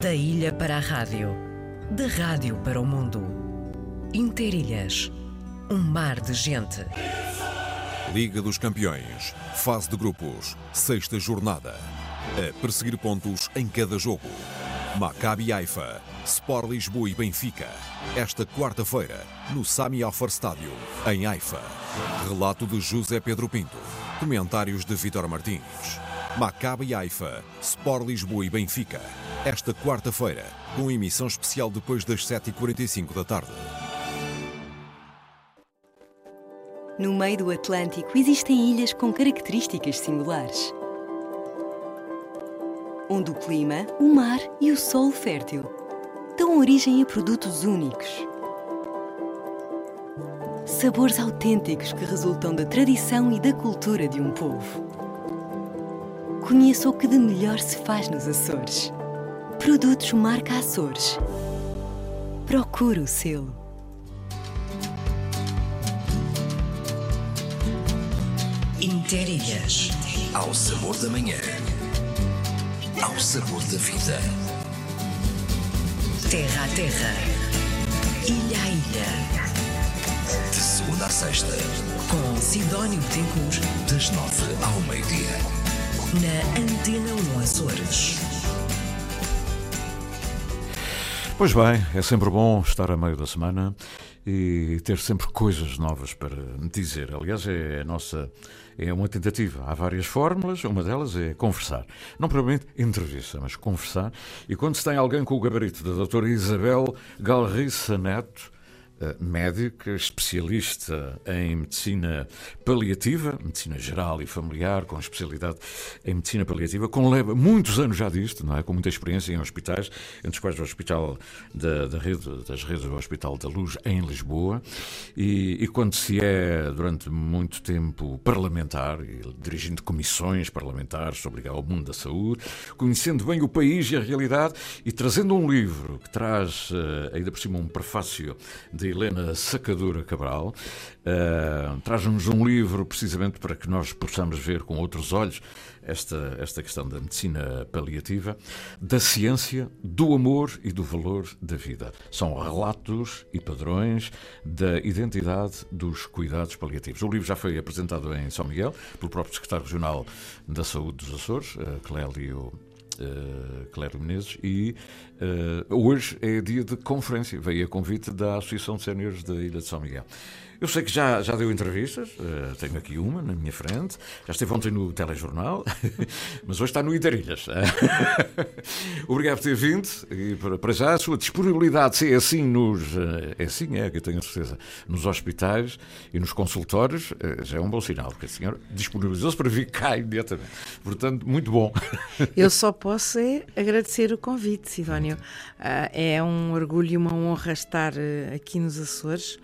Da ilha para a rádio, da rádio para o mundo. Interilhas, um mar de gente. Liga dos Campeões, fase de grupos, sexta jornada. A perseguir pontos em cada jogo. Maccabi Haifa, Sport Lisboa e Benfica. Esta quarta-feira, no Sami Alfar Estádio, em Haifa. Relato de José Pedro Pinto. Comentários de Vitor Martins. Maccabi Haifa, Sport Lisboa e Benfica. Esta quarta-feira, com emissão especial depois das 7h45 da tarde. No meio do Atlântico existem ilhas com características singulares. Onde o clima, o mar e o solo fértil dão origem a produtos únicos. Sabores autênticos que resultam da tradição e da cultura de um povo. Conheça o que de melhor se faz nos Açores. Produtos marca Açores. Procure o selo. Interilhas. Ao sabor da manhã. Ao sabor da vida. Terra a terra. Ilha a ilha. De segunda a sexta, Com Sidónio Betancourt, das nove ao meio-dia. na Antena 1 Açores. Pois bem, é sempre bom estar a meio da semana e ter sempre coisas novas para dizer. Aliás, é nossa é uma tentativa. Há várias fórmulas, uma delas é conversar. Não propriamente entrevista, mas conversar. E quando se tem alguém com o gabarito da doutora Isabel Galriça Neto, médica, especialista em medicina paliativa, medicina geral e familiar, com especialidade em medicina paliativa, com leva muitos anos já disto, não é? com muita experiência em hospitais, entre os quais o Hospital da, da rede, das redes do Hospital da Luz em Lisboa, e, e quando se é durante muito tempo parlamentar, dirigindo comissões parlamentares sobre ao mundo da saúde, conhecendo bem o país e a realidade e trazendo um livro que traz eh, ainda por cima um prefácio de Helena Sacadura Cabral. Uh, Traz-nos um livro precisamente para que nós possamos ver com outros olhos esta, esta questão da medicina paliativa, da ciência, do amor e do valor da vida. São relatos e padrões da identidade dos cuidados paliativos. O livro já foi apresentado em São Miguel pelo próprio secretário regional da Saúde dos Açores, uh, Clélio Uh, Clério Menezes, e uh, hoje é dia de conferência. Veio a convite da Associação de Séniores da Ilha de São Miguel. Eu sei que já, já deu entrevistas, uh, tenho aqui uma na minha frente, já esteve ontem no telejornal, mas hoje está no Interilhas. Obrigado por ter vindo e para, para já a sua disponibilidade, se é assim nos. É assim, é, que eu tenho a certeza, nos hospitais e nos consultórios, já é um bom sinal, porque a senhora disponibilizou-se para vir cá imediatamente. Portanto, muito bom. Eu só posso é agradecer o convite, Sidónio. Ah, é um orgulho e uma honra estar eh, aqui nos Açores.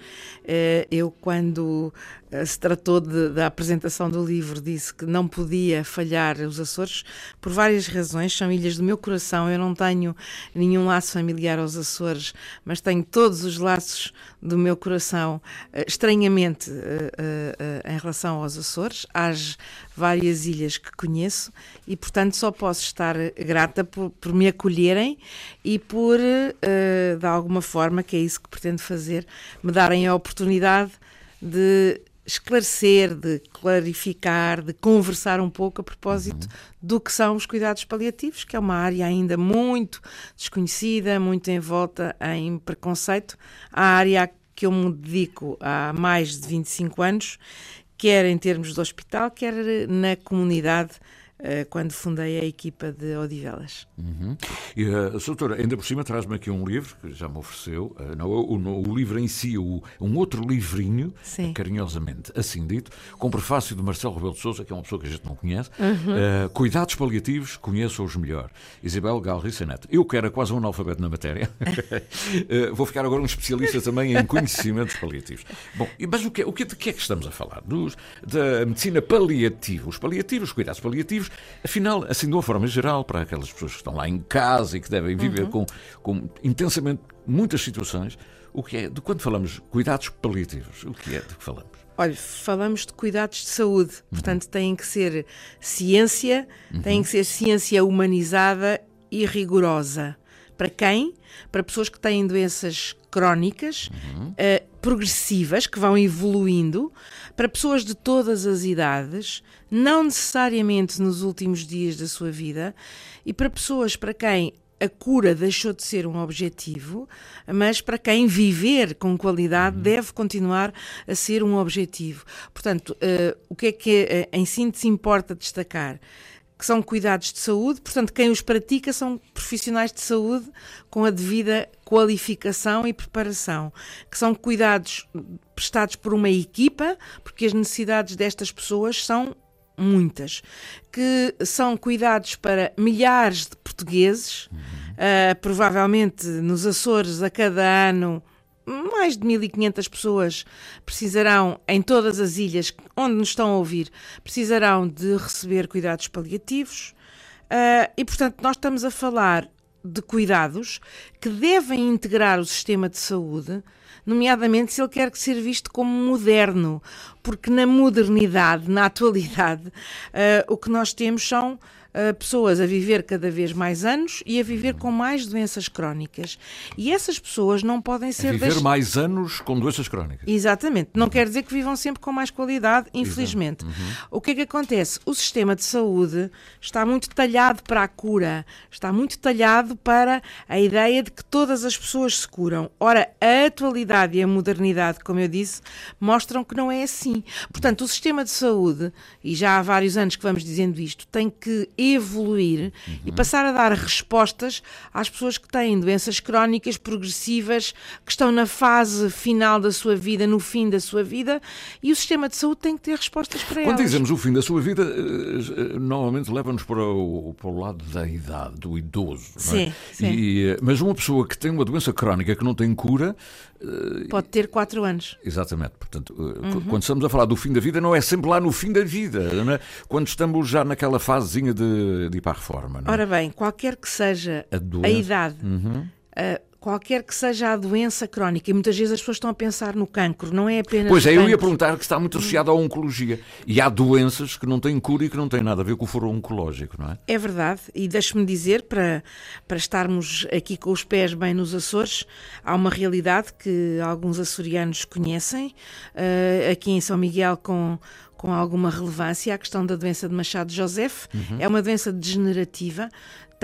Eh, eu, quando eh, se tratou de- da apresentação do livro, disse que não podia falhar os Açores por várias razões. São ilhas do meu coração. Eu não tenho nenhum laço familiar aos Açores, mas tenho todos os laços do meu coração, eh, estranhamente, eh, eh, em relação aos Açores, às várias ilhas que conheço e, portanto, só posso estar grata por, por me acolherem e por, de alguma forma, que é isso que pretendo fazer, me darem a oportunidade de esclarecer, de clarificar, de conversar um pouco a propósito do que são os cuidados paliativos, que é uma área ainda muito desconhecida, muito envolta em preconceito. A área que eu me dedico há mais de 25 anos, quer em termos do hospital, quer na comunidade, quando fundei a equipa de Odivelas. Uhum. E a doutora, ainda por cima, traz-me aqui um livro que já me ofereceu, eh, não, o, o- livro em si, o- um outro livrinho, Sim. carinhosamente assim dito, com prefácio de Marcelo Rebelo de Sousa, que é uma pessoa que a gente não conhece. Uhum. Eh, cuidados paliativos, conheça-os melhor. Isabel Galriça Neto. Eu que era quase um analfabeto na matéria, eh, vou ficar agora um especialista também em conhecimentos paliativos. Bom, mas o que, o que, de que é que estamos a falar? Dos, da medicina paliativa. Os paliativos, os cuidados paliativos, afinal, assim de uma forma geral, para aquelas pessoas que estão lá em casa e que devem viver com, com intensamente muitas situações, o que é, de quando falamos cuidados paliativos, o que é de que falamos? Olha, falamos de cuidados de saúde, portanto, têm que ser ciência, tem que ser ciência humanizada e rigorosa. Para quem? Para pessoas que têm doenças crónicas, uh, progressivas, que vão evoluindo, para pessoas de todas as idades, não necessariamente nos últimos dias da sua vida, e para pessoas para quem a cura deixou de ser um objetivo, mas para quem viver com qualidade deve continuar a ser um objetivo. Portanto, uh, o que é que uh, em síntese importa destacar? Que são cuidados de saúde, portanto, quem os pratica são profissionais de saúde com a devida qualificação e preparação, que são cuidados prestados por uma equipa, porque as necessidades destas pessoas são muitas, que são cuidados para milhares de portugueses, uh, provavelmente nos Açores a cada ano mais de 1500 pessoas precisarão, em todas as ilhas onde nos estão a ouvir, precisarão de receber cuidados paliativos. Uh, e, portanto, nós estamos a falar de cuidados que devem integrar o sistema de saúde, nomeadamente se ele quer ser visto como moderno, porque na modernidade, na atualidade, uh, o que nós temos são uh, pessoas a viver cada vez mais anos e a viver com mais doenças crónicas. E essas pessoas não podem ser. A viver mais anos com doenças crónicas. Exatamente. Não uhum. quer dizer que vivam sempre com mais qualidade, infelizmente. Uhum. O que é que acontece? O sistema de saúde está muito talhado para a cura, está muito talhado para a ideia de que todas as pessoas se curam. Ora, a atualidade e a modernidade, como eu disse, mostram que não é assim. Portanto, o sistema de saúde, e já há vários anos que vamos dizendo isto, tem que evoluir uhum. e passar a dar respostas às pessoas que têm doenças crónicas progressivas, que estão na fase final da sua vida, no fim da sua vida, e o sistema de saúde tem que ter respostas para Quando elas. Quando dizemos o fim da sua vida, eh, eh, normalmente leva-nos para o, para o lado da idade, do idoso. Sim, é? sim. E, eh, mas uma pessoa que tem uma doença crónica que não tem cura, Pode ter 4 anos. Exatamente. Portanto, uhum. quando estamos a falar do fim da vida, não é sempre lá no fim da vida, é? quando estamos já naquela fasezinha de, de ir para a reforma. É? Ora bem, qualquer que seja a, a idade, uhum. Qualquer que seja a doença crónica, e muitas vezes as pessoas estão a pensar no cancro, não é apenas. Pois é, eu ia perguntar que está muito associado à oncologia. E há doenças que não têm cura e que não têm nada a ver com o foro oncológico, não é? É verdade, e deixe-me dizer, para, para estarmos aqui com os pés bem nos Açores, há uma realidade que alguns açorianos conhecem, uh, aqui em São Miguel, com com alguma relevância a questão da doença de Machado Joseph. Uhum. É uma doença degenerativa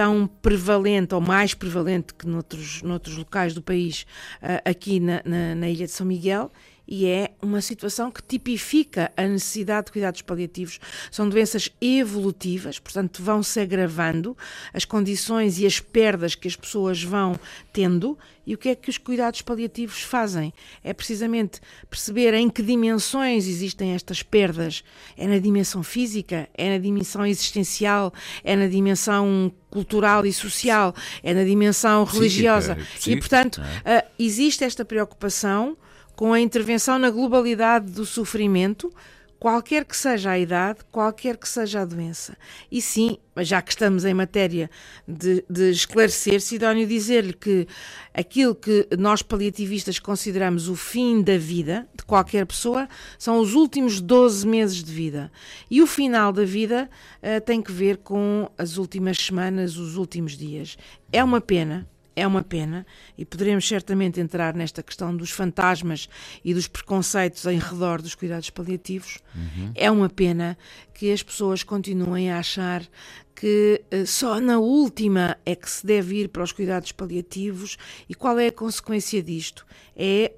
tão prevalente ou mais prevalente que noutros, noutros locais do país, uh, aqui na, na, na Ilha de São Miguel, e é uma situação que tipifica a necessidade de cuidados paliativos. São doenças evolutivas, portanto, vão se agravando as condições e as perdas que as pessoas vão tendo. E o que é que os cuidados paliativos fazem? É precisamente perceber em que dimensões existem estas perdas. É na dimensão física, é na dimensão existencial, é na dimensão cultural e social, é na dimensão religiosa. Psíquica, e, portanto, é? uh, existe esta preocupação com a intervenção na globalidade do sofrimento, qualquer que seja a idade, qualquer que seja a doença. E sim, já que estamos em matéria de, de esclarecer, Sidónio, dizer-lhe que aquilo que nós paliativistas consideramos o fim da vida de qualquer pessoa são os últimos 12 meses de vida. E o final da vida uh, tem que ver com as últimas semanas, os últimos dias. É uma pena, é uma pena e poderemos certamente entrar nesta questão dos fantasmas e dos preconceitos em redor dos cuidados paliativos. Uhum. É uma pena que as pessoas continuem a achar que uh, só na última é que se deve ir para os cuidados paliativos e qual é a consequência disto? É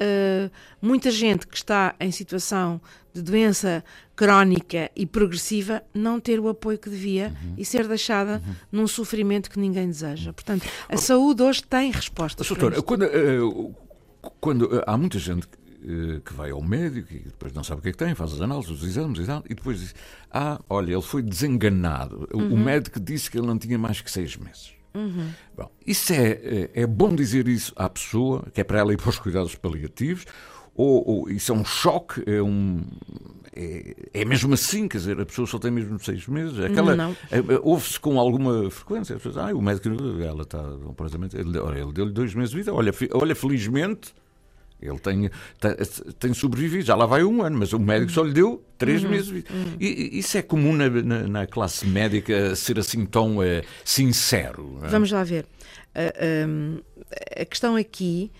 uh, muita gente que está em situação de doença crónica e progressiva não ter o apoio que devia uhum. e ser deixada uhum. num sofrimento que ninguém deseja. Portanto, a saúde hoje tem respostas. Doutor, quando, uh, quando há muita gente eh, que vai ao médico e depois não sabe o que é que tem, faz as análises, os exames e tal, e depois diz: Ah, olha, ele foi desenganado. Uhum. O médico disse que ele não tinha mais que seis meses. Uhum. Bom, isso é, é, é, bom dizer isso à pessoa, que é para ela ir para os cuidados paliativos, ou, ou isso é um choque, é um. É, é, mesmo assim, quer dizer, a pessoa só tem mesmo seis meses. Aquela, não. É, é, ouve-se com alguma frequência. As pessoas, ah, o médico, ela está completamente. Ele, ele deu-lhe dois meses de vida. Olha, olha felizmente Ele tem, tem, sobrevivido, já lá vai um ano, mas o médico só lhe deu três uhum, meses. Uhum. E, isso é comum na, na, na, classe médica ser assim tão uh, sincero? É? Vamos lá ver. Uh, um, a questão aqui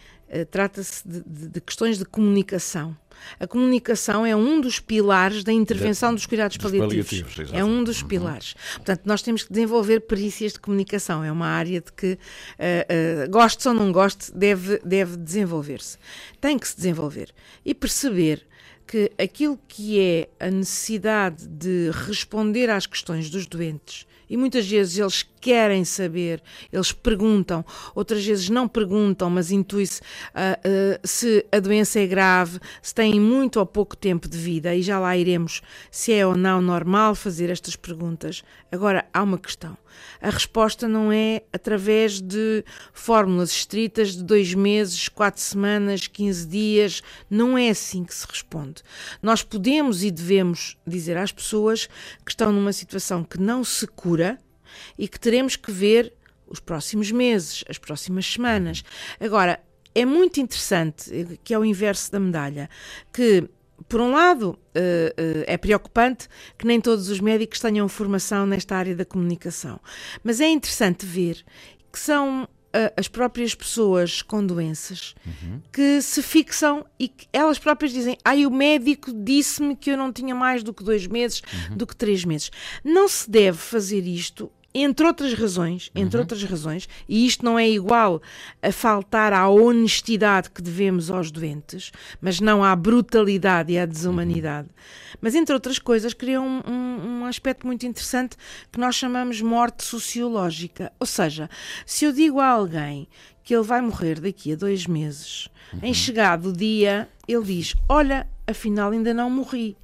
trata-se de, de, de questões de comunicação. A comunicação é um dos pilares da intervenção dos cuidados dos paliativos. paliativos é um dos uhum. pilares. Portanto, nós temos que desenvolver perícias de comunicação. É uma área de que, uh, uh, goste ou não goste, deve, deve desenvolver-se. Tem que se desenvolver. E perceber que aquilo que é a necessidade de responder às questões dos doentes e muitas vezes eles querem saber, eles perguntam, outras vezes não perguntam, mas intui-se uh, uh, se a doença é grave, se têm muito ou pouco tempo de vida, e já lá iremos se é ou não normal fazer estas perguntas. Agora, há uma questão. A resposta não é através de fórmulas estritas de dois meses, quatro semanas, quinze dias. Não é assim que se responde. Nós podemos e devemos dizer às pessoas que estão numa situação que não se cura e que teremos que ver os próximos meses, as próximas semanas. Agora, é muito interessante, que é o inverso da medalha, que por um lado, uh, uh, é preocupante que nem todos os médicos tenham formação nesta área da comunicação, mas é interessante ver que são uh, as próprias pessoas com doenças uhum. que se fixam e que elas próprias dizem: Ai, o médico disse-me que eu não tinha mais do que dois meses, uhum. do que três meses. Não se deve fazer isto entre outras razões, entre uhum. outras razões, e isto não é igual a faltar à honestidade que devemos aos doentes, mas não à brutalidade e à desumanidade. Uhum. Mas entre outras coisas, cria um, um, um, aspecto muito interessante que nós chamamos morte sociológica. Ou seja, se eu digo a alguém que ele vai morrer daqui a dois meses, uhum. em chegado o dia, ele diz: Olha, afinal ainda não morri.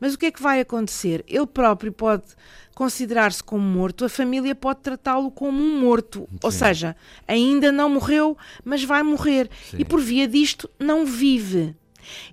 Mas o que é que vai acontecer? Ele próprio pode considerar-se como morto, a família pode tratá-lo como um morto. Sim. Ou seja, ainda não morreu, mas vai morrer. Sim. E por via disto, não vive.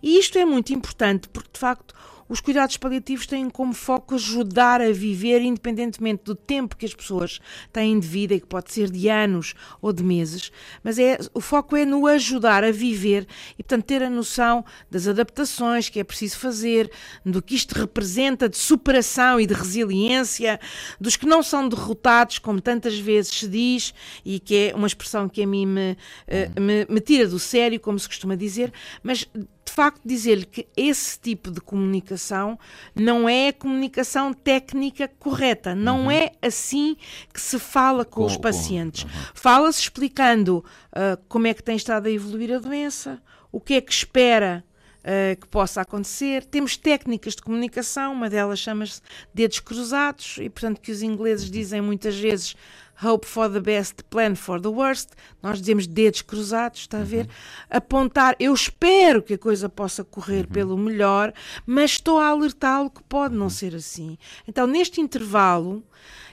E isto é muito importante porque, de facto, os cuidados paliativos têm como foco ajudar a viver, independentemente do tempo que as pessoas têm de vida, e que pode ser de anos ou de meses, mas é, o foco é no ajudar a viver e, portanto, ter a noção das adaptações que é preciso fazer, do que isto representa de superação e de resiliência, dos que não são derrotados, como tantas vezes se diz, e que é uma expressão que a mim me, eh, me, me tira do sério, como se costuma dizer, mas de facto dizer-lhe que esse tipo de comunicação não é a comunicação técnica correta, não uhum. é assim que se fala com, com os pacientes. Uhum. Fala-se explicando uh, como é que tem estado a evoluir a doença, o que é que espera Uh, que possa acontecer. Temos técnicas de comunicação, uma delas chama-se dedos cruzados, e portanto que os ingleses dizem muitas vezes hope for the best, plan for the worst. Nós dizemos dedos cruzados, está a ver? Uhum. Apontar, eu espero que a coisa possa correr uhum. pelo melhor, mas estou a alertá-lo que pode não ser assim. Então, neste intervalo,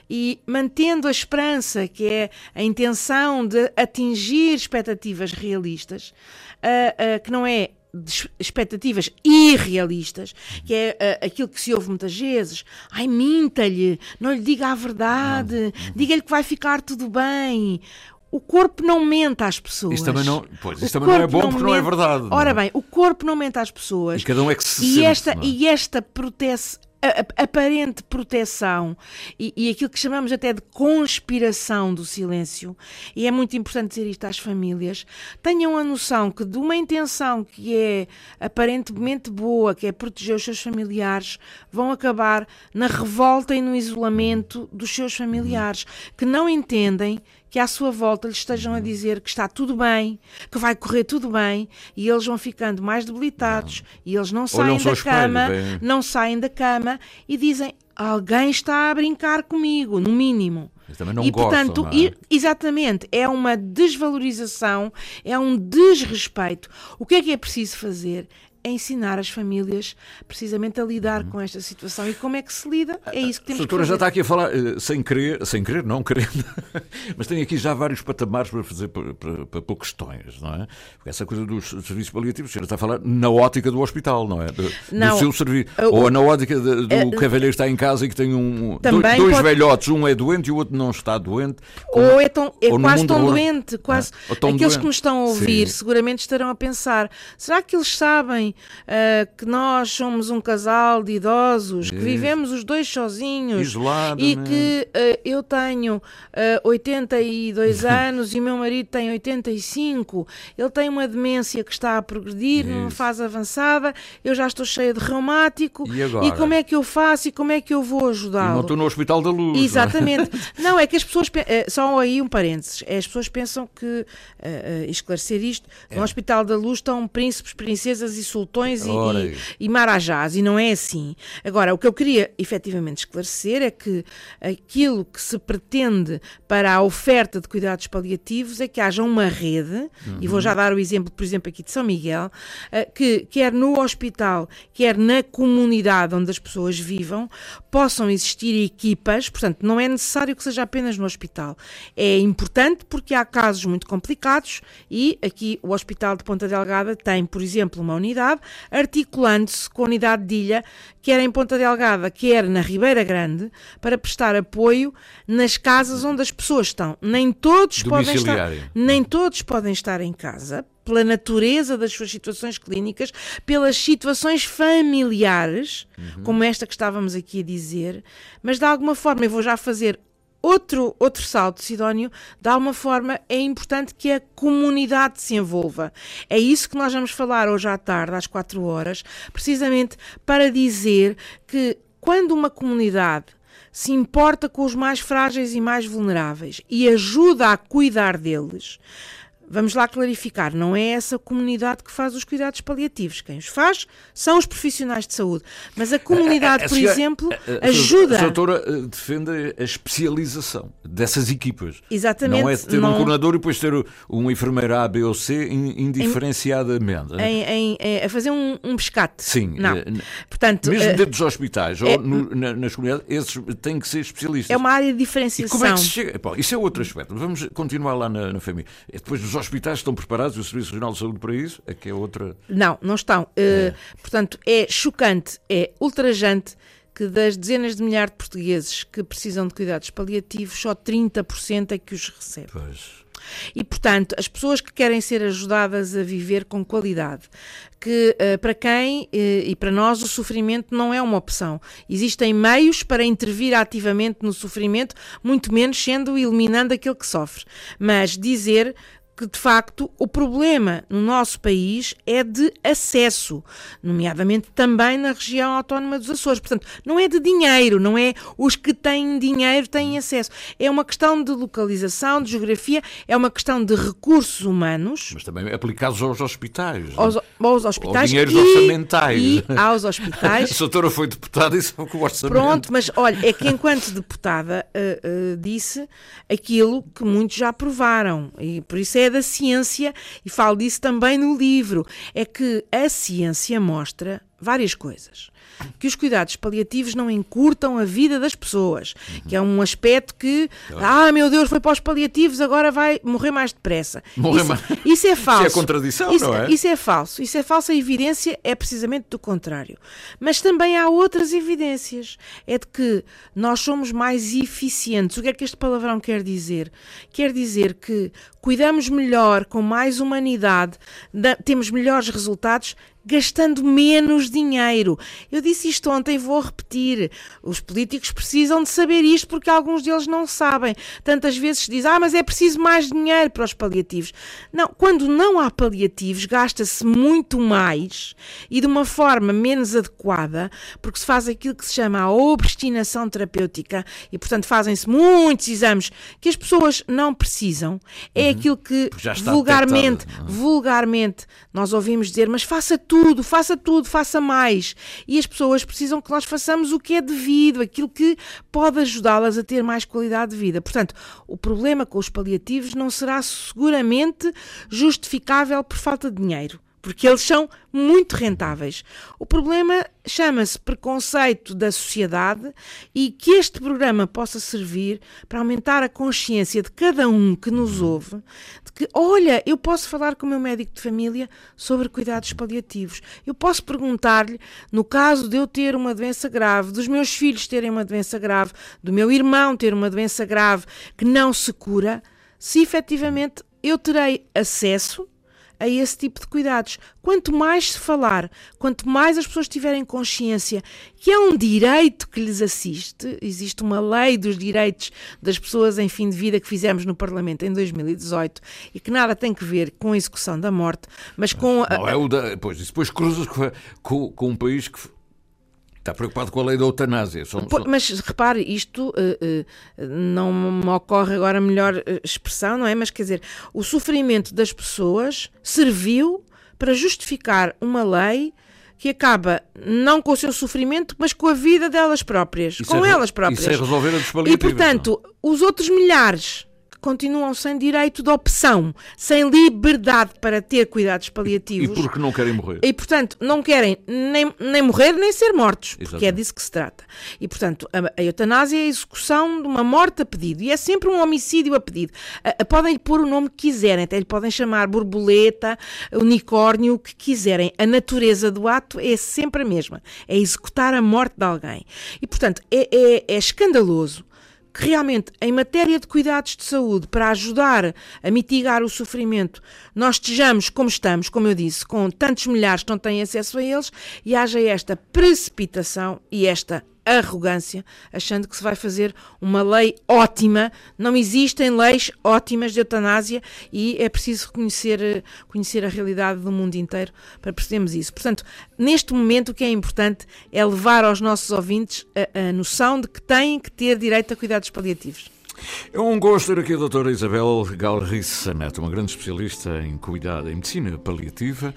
e mantendo a esperança, que é a intenção de atingir expectativas realistas, uh, uh, que não é expectativas irrealistas, que é uh, aquilo que se ouve muitas vezes. Ai, minta-lhe, não lhe diga a verdade, diga-lhe que vai ficar tudo bem. O corpo não mente às pessoas. Isso também não, pois, isso também não é bom não porque mente. não é verdade. Não. Ora bem, o corpo não mente às pessoas. E cada um é que se e sente, esta, E esta protege a, aparente proteção e, e, aquilo que chamamos até de conspiração do silêncio, e é muito importante dizer isto às famílias, tenham a noção que de uma intenção que é aparentemente boa, que é proteger os seus familiares, vão acabar na revolta e no isolamento dos seus familiares, que não entendem que à sua volta lhes estejam a dizer que está tudo bem, que vai correr tudo bem, e eles vão ficando mais debilitados, não. e eles não saem da cama, espelho, não saem da cama e dizem: alguém está a brincar comigo, no mínimo. também não e gostam, portanto, não é? exatamente, é uma desvalorização, é um desrespeito. O que é que é preciso fazer? É ensinar as famílias precisamente a lidar com esta situação. E como é que se lida? É isso que temos A doutora que já fazer. está aqui a falar, eh, sem querer, sem querer, não querendo, mas tem aqui já vários patamares para fazer para, para, para pôr questões, não é? Porque essa coisa dos serviços paliativos, a senhora está a falar na ótica do hospital, não é? Do, do Não. seu serviço. Uh, Ou na ótica de- do cavalheiro que está em casa e que tem um, dois, dois pode- velhotes, um é doente e o outro não está doente. Ou é, tão, é ou quase tão doente, quase. Ou tão Aqueles doente. que nos estão a ouvir Sim. seguramente estarão a pensar: será que eles sabem ah, que nós somos um casal de idosos, que vivemos os dois sozinhos e Isoladamente. que ah, eu tenho ah, 82 anos e o meu marido tem 85, ele tem uma demência que está a progredir numa Isso. fase avançada, eu já estou cheia de reumático E agora? como é que eu faço e como é que eu vou E ajudá-lo? não estou no Hospital da Luz. é? Exatamente. Não, é que as pessoas. pe- eh, Só aí um parênteses. É, As pessoas pensam que. eh, eh, esclarecer isto. No Hospital da Luz estão príncipes, princesas e sultões e, e, e marajás. E não é assim. Agora, o que eu queria efetivamente esclarecer é que aquilo que se pretende para a oferta de cuidados paliativos é que haja uma rede, e vou já dar o exemplo, por exemplo, aqui de São Miguel, eh, que quer no hospital, quer na comunidade onde as pessoas vivam, possam existir equipas, portanto, não é necessário que seja apenas no hospital. É importante porque há casos muito complicados e aqui o Hospital de Ponta Delgada tem, por exemplo, uma unidade articulando-se com a unidade de ilha, quer em Ponta Delgada, quer na Ribeira Grande, para prestar apoio nas casas onde as pessoas estão. Nem todos podem estar, nem todos podem estar em casa pela natureza das suas situações clínicas, pelas situações familiares, como esta que estávamos aqui a dizer, mas de alguma forma eu vou já fazer outro, outro salto, Sidónio, de alguma forma é importante que a comunidade se envolva. É isso que nós vamos falar hoje à tarde, às quatro horas, precisamente para dizer que quando uma comunidade se importa com os mais frágeis e mais vulneráveis e ajuda a cuidar deles, Vamos lá clarificar, não é essa comunidade que faz os cuidados paliativos. Quem os faz são os profissionais de saúde. Mas a comunidade, A por senhora- exemplo, ajuda. A doutora eh, defende a especialização dessas equipas. Exatamente, Não é ter um não- coordenador e depois ter um enfermeiro A, B ou C in- indiferenciadamente. Em, em- em- a fazer um, um pescate. Sim, Não. eh, Portanto, Mesmo eh, dentro dos hospitais é- ou no- na- nas comunidades, esses têm que ser especialistas. é uma área de E diferenciação. como é que se chega? Bom, isso é outro aspecto. Vamos continuar lá na, na família. E Depois os hospitais estão preparados e o Serviço Regional de Saúde para isso? É que é outra. Não, não estão. Eh, Portanto, é chocante, é ultrajante que das dezenas de milhares de portugueses que precisam de cuidados paliativos, só 30% é que os recebe. Pois. E, portanto, as pessoas que querem ser ajudadas a viver com qualidade, que eh, para quem eh, e para nós o sofrimento não é uma opção. Existem meios para intervir ativamente no sofrimento, muito menos sendo eliminando aquele que sofre. Mas dizer que de facto o problema no nosso país é de acesso, nomeadamente também na região autónoma dos Açores. Portanto, não é de dinheiro, não é os que têm dinheiro têm acesso. É uma questão de localização, de geografia, é uma questão de recursos humanos. Mas também aplicados aos hospitais. Aos, aos hospitais dinheiros e, orçamentais. e aos A hospitais doutora foi deputada e sabe que o orçamento. Pronto, mas olha, é que enquanto deputada eh, eh, disse aquilo que muitos já provaram, e por isso é da ciência, e falo disso também no livro, é que a ciência mostra várias coisas. Que os cuidados paliativos não encurtam a vida das pessoas, que é um aspecto que, ah, meu Deus, foi para os paliativos, agora vai morrer mais depressa. Morrer isso, mais- isso é falso. Isso é contradição, Isso- não é? Isso é falso. Isso é falsa evidência, é precisamente do contrário. Mas também há outras evidências. É de que nós somos mais eficientes. O que é que este palavrão quer dizer? Quer dizer que cuidamos melhor, com mais humanidade, da- temos melhores resultados gastando menos dinheiro. Eu disse isto ontem e vou repetir. Os políticos precisam de saber isto porque alguns deles não sabem. Tantas vezes se diz, ah, mas é preciso mais dinheiro para os paliativos. Não, quando não há paliativos, gasta-se muito mais e de uma forma menos adequada, porque se faz aquilo que se chama a obstinação terapêutica e, portanto, fazem-se muitos exames que as pessoas não precisam. É aquilo que vulgarmente, detectado, vulgarmente nós ouvimos dizer, mas faça tudo, faça tudo, faça mais. E as pessoas precisam que nós façamos o que é devido, aquilo que pode ajudá-las a ter mais qualidade de vida. Portanto, o problema com os paliativos não será seguramente justificável por falta de dinheiro. Porque eles são muito rentáveis. O problema chama-se preconceito da sociedade e que este programa possa servir para aumentar a consciência de cada um que nos ouve de que, olha, eu posso falar com o meu médico de família sobre cuidados paliativos. Eu posso perguntar-lhe, no caso de eu ter uma doença grave, dos meus filhos terem uma doença grave, do meu irmão ter uma doença grave que não se cura, se efetivamente eu terei acesso a esse tipo de cuidados. Quanto mais se falar, quanto mais as pessoas tiverem consciência que é um direito que lhes assiste, existe uma lei dos direitos das pessoas em fim de vida que fizemos no Parlamento em 2018 e que nada tem que ver com a execução da morte, mas com. Não, é o da, pois, depois cruzas com, com, com um país que Está preocupado com a lei da eutanásia. São, são... Mas repare, isto uh, uh, não me ocorre agora a melhor uh, expressão, não é? Mas quer dizer, o sofrimento das pessoas serviu para justificar uma lei que acaba não com o seu sofrimento, mas com a vida delas próprias, isso com é, elas próprias. Isso é resolver a E portanto, não? os outros milhares continuam sem direito de opção, sem liberdade para ter cuidados paliativos. E porque não querem morrer. E, portanto, não querem nem, nem morrer nem ser mortos, Exatamente. porque é disso que se trata. E, portanto, a, a, eutanásia é a execução de uma morte a pedido, e é sempre um homicídio a pedido. A, a, podem lhe pôr o nome que quiserem, até lhe podem chamar borboleta, unicórnio, o que quiserem. A natureza do ato é sempre a mesma, é executar a morte de alguém. E, portanto, é, é, é escandaloso que realmente, em matéria de cuidados de saúde, para ajudar a mitigar o sofrimento, nós estejamos como estamos, como eu disse, com tantos milhares que não têm acesso a eles, e haja esta precipitação e esta arrogância, achando que se vai fazer uma lei ótima. Não existem leis ótimas de eutanásia e é preciso reconhecer, eh, conhecer a realidade do mundo inteiro para percebermos isso. Portanto, neste momento, o que é importante é levar aos nossos ouvintes a, a noção de que têm que ter direito a cuidados paliativos. É um gosto ter aqui a doutora Isabel Galriça Neto, uma grande especialista em cuidado, em medicina paliativa,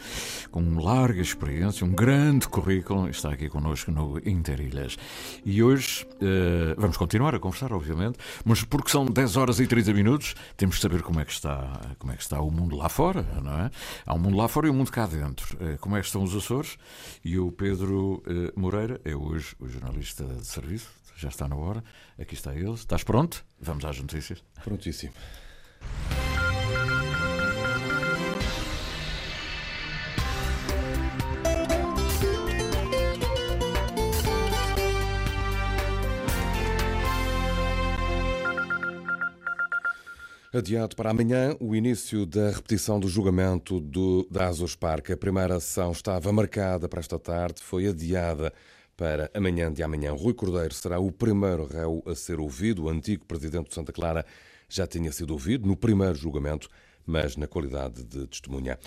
com larga experiência, um grande currículo, está aqui connosco no Interilhas. E hoje uh, vamos continuar a conversar, obviamente, mas porque são 10 horas e 30 minutos, temos de saber como é que está, como é que está o mundo lá fora, não é? Há um mundo lá fora e um mundo cá dentro. Uh, como é que estão os Açores? E o Pedro uh, Moreira é hoje o jornalista de serviço, já está na hora. Aqui está ele. Estás pronto? Vamos às notícias. Prontíssimo. Adiado para amanhã o início da repetição do julgamento do, da Azores Park. A primeira sessão estava marcada para esta tarde, foi adiada para amanhã de amanhã. Rui Cordeiro será o primeiro réu a ser ouvido. O antigo presidente de Santa Clara já tinha sido ouvido no primeiro julgamento, mas na qualidade de testemunha.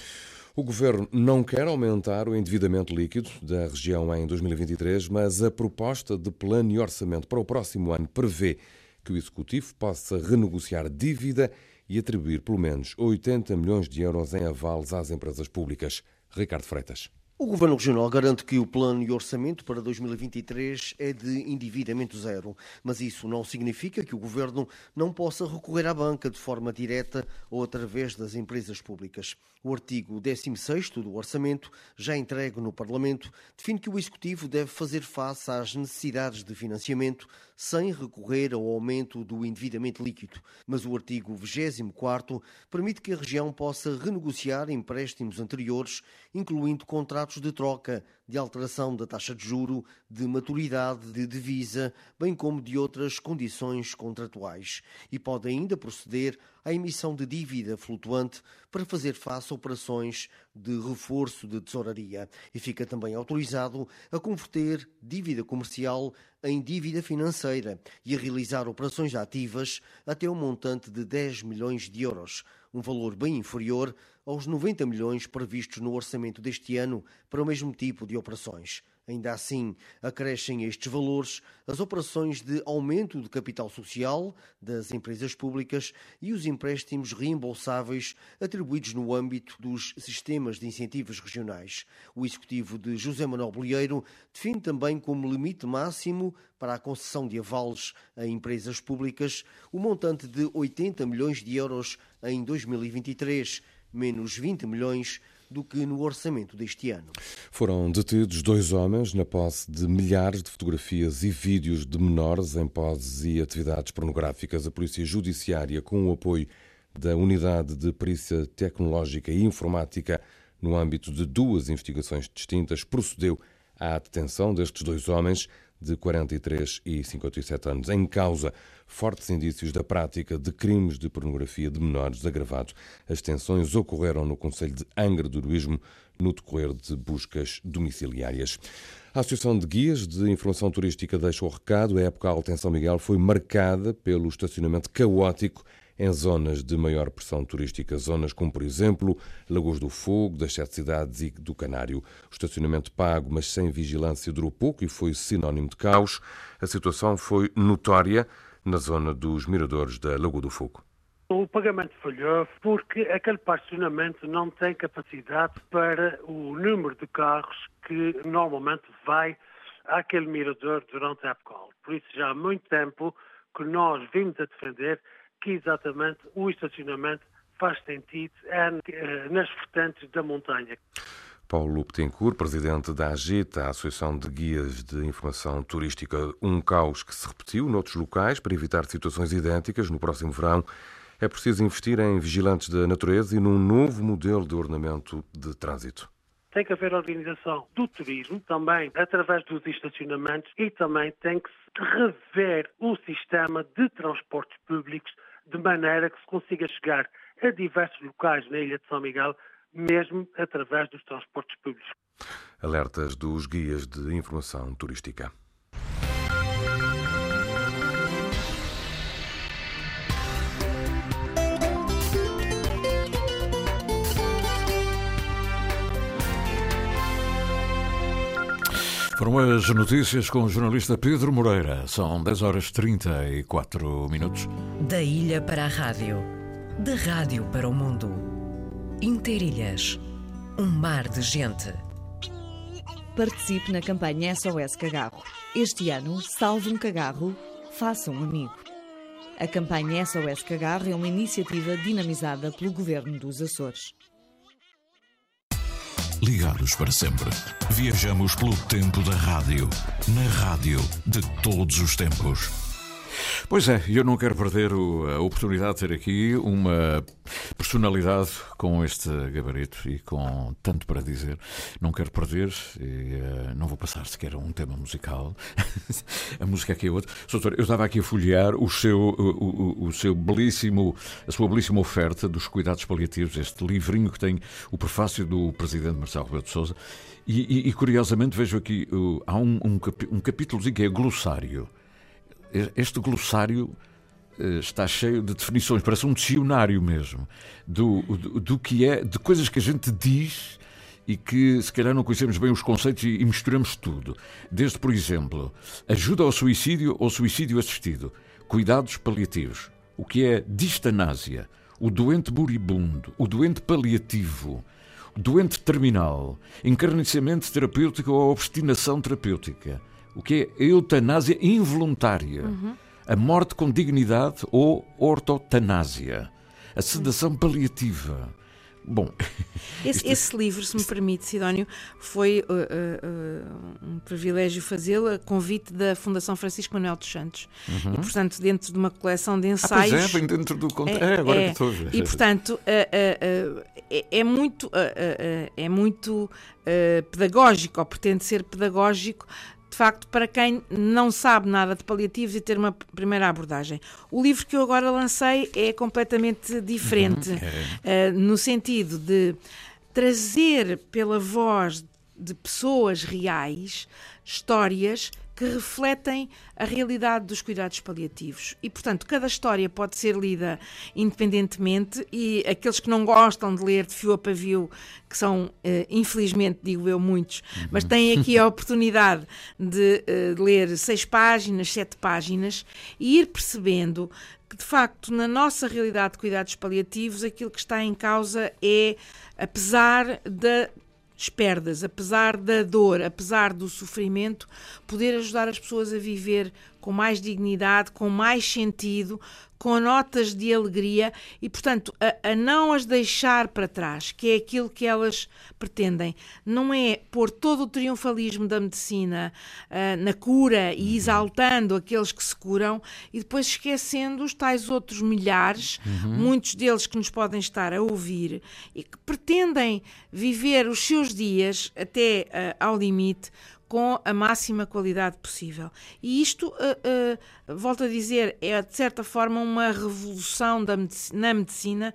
O governo não quer aumentar o endividamento líquido da região em 2023, mas a proposta de plano e orçamento para o próximo ano prevê que o executivo possa renegociar dívida e atribuir pelo menos 80 milhões de euros em avales às empresas públicas. Ricardo Freitas. O Governo Regional garante que o plano e orçamento para 2023 é de endividamento zero, mas isso não significa que o Governo não possa recorrer à banca de forma direta ou através das empresas públicas. O artigo 16 do Orçamento, já entregue no Parlamento, define que o Executivo deve fazer face às necessidades de financiamento sem recorrer ao aumento do endividamento líquido. Mas o artigo 24 permite que a região possa renegociar empréstimos anteriores, incluindo contratos de troca, de alteração da taxa de juro, de maturidade de divisa, bem como de outras condições contratuais. E pode ainda proceder à emissão de dívida flutuante para fazer face a operações de reforço de tesouraria. E fica também autorizado a converter dívida comercial em dívida financeira e a realizar operações ativas até um montante de 10 milhões de euros, um valor bem inferior aos 90 milhões previstos no orçamento deste ano para o mesmo tipo de operações. Ainda assim, acrescem estes valores as operações de aumento de capital social das empresas públicas e os empréstimos reembolsáveis atribuídos no âmbito dos sistemas de incentivos regionais. O executivo de José Manuel Bolieiro define também como limite máximo para a concessão de avales a empresas públicas o montante de 80 milhões de euros em 2023 menos 20 milhões do que no orçamento deste ano. Foram detidos dois homens na posse de milhares de fotografias e vídeos de menores em poses e atividades pornográficas. A Polícia Judiciária, com o apoio da Unidade de Perícia Tecnológica e Informática, no âmbito de duas investigações distintas, procedeu à detenção destes dois homens de 43 e 57 anos. Em causa, fortes indícios da prática de crimes de pornografia de menores agravados. As tensões ocorreram no Conselho de Angra do Heroísmo no decorrer de buscas domiciliárias. A Associação de Guias de Informação Turística deixa o recado. A época alta em São Miguel foi marcada pelo estacionamento caótico em zonas de maior pressão turística, zonas como, por exemplo, Lagoas do Fogo, das Sete Cidades e do Canário. O estacionamento pago, mas sem vigilância, durou pouco e foi sinónimo de caos. A situação foi notória na zona dos miradores da Lagoa do Fogo. O pagamento falhou porque aquele estacionamento não tem capacidade para o número de carros que normalmente vai àquele mirador durante a época. Por isso já há muito tempo que nós vimos a defender que exatamente o estacionamento faz sentido é nas vertentes da montanha. Paulo Petencourt, presidente da AGIT, a Associação de Guias de Informação Turística, um caos que se repetiu noutros locais para evitar situações idênticas no próximo verão. É preciso investir em vigilantes da natureza e num novo modelo de ordenamento de trânsito tem que haver organização do turismo também através dos estacionamentos e também tem que se rever o sistema de transportes públicos de maneira que se consiga chegar a diversos locais na Ilha de São Miguel, mesmo através dos transportes públicos. Alertas dos guias de informação turística. Foram as notícias com o jornalista Pedro Moreira. São 10 horas 34 minutos. Da ilha para a rádio, da rádio para o mundo. Interilhas, um mar de gente. Participe na campanha SOS Cagarro. Este ano, salve um cagarro, faça um amigo. A campanha SOS Cagarro é uma iniciativa dinamizada pelo Governo dos Açores ligados para sempre. Viajamos pelo tempo da rádio, na rádio de todos os tempos. Pois é, eu não quero perder a oportunidade de ter aqui uma personalidade com este gabarito e com tanto para dizer. Não quero perder e uh, não vou passar sequer a um tema musical. a música aqui é outra. Doutor, eu estava aqui a folhear o seu, o, o, o, seu belíssimo, a sua belíssima oferta dos cuidados paliativos, este livrinho que tem o prefácio do presidente Marcelo Rebelo de Sousa. E, e, e, curiosamente vejo aqui, uh, há um, um, um capítulozinho que é glossário este glossário eh, está cheio de definições, parece um dicionário mesmo, do, do, do, que é, de coisas que a gente diz e que se calhar não conhecemos bem os conceitos e, e misturamos tudo. Desde, por exemplo, ajuda ao suicídio ou suicídio assistido, cuidados paliativos, o que é distanásia, o doente moribundo, o doente paliativo, doente terminal, encarniciamento terapêutico ou obstinação terapêutica o que é a eutanásia involuntária, uhum. a morte com dignidade ou ortotanásia, a sedação paliativa. Bom, esse, esse, livro, se me permite, Sidónio, foi uh, uh, um privilégio fazê-lo a convite da Fundação Francisco Manuel dos Santos. Uhum. E, portanto, dentro de uma coleção de ensaios. Ah, pois é, vem dentro do contexto. É, é, agora é, que estou a ver. E, portanto, uh, é, é, muito, é muito pedagógico, ou pretende ser pedagógico, de facto, para quem não sabe nada de paliativos e ter uma primeira abordagem. O livro que eu agora lancei é completamente diferente, uhum, uh, no sentido de trazer pela voz de pessoas reais histórias que refletem a realidade dos cuidados paliativos. E, portanto, cada história pode ser lida independentemente e aqueles que não gostam de ler de fio a pavio, que são, eh, infelizmente, digo eu, muitos, uhum. mas têm aqui a oportunidade de, eh, ler seis páginas, sete páginas e ir percebendo que, de facto, na nossa realidade de cuidados paliativos, aquilo que está em causa é, apesar da perdas, apesar da dor, apesar do sofrimento, poder ajudar as pessoas a viver com mais dignidade, com mais sentido, com notas de alegria e, portanto, a, a, não as deixar para trás, que é aquilo que elas pretendem. Não é pôr todo o triunfalismo da medicina uh, na cura e exaltando aqueles que se curam e depois esquecendo os tais outros milhares, uhum. muitos deles que nos podem estar a ouvir e que pretendem viver os seus dias até uh, ao limite com a máxima qualidade possível. E isto, uh, uh, volto a dizer, é de certa forma uma revolução da na medicina,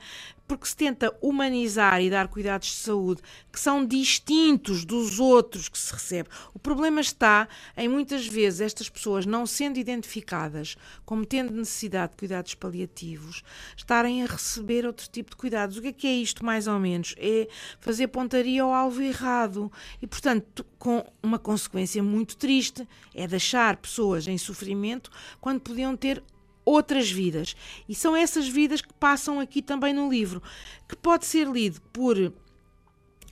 porque se tenta humanizar e dar cuidados de saúde que são distintos dos outros que se recebe. O problema está em muitas vezes estas pessoas não sendo identificadas como tendo necessidade de cuidados paliativos, estarem a receber outro tipo de cuidados. O que é que é isto, mais ou menos? É fazer pontaria ao alvo errado. E, portanto, com uma consequência muito triste, é deixar pessoas em sofrimento quando podiam ter outras vidas. E são essas vidas que passam aqui também no livro, que pode ser lido por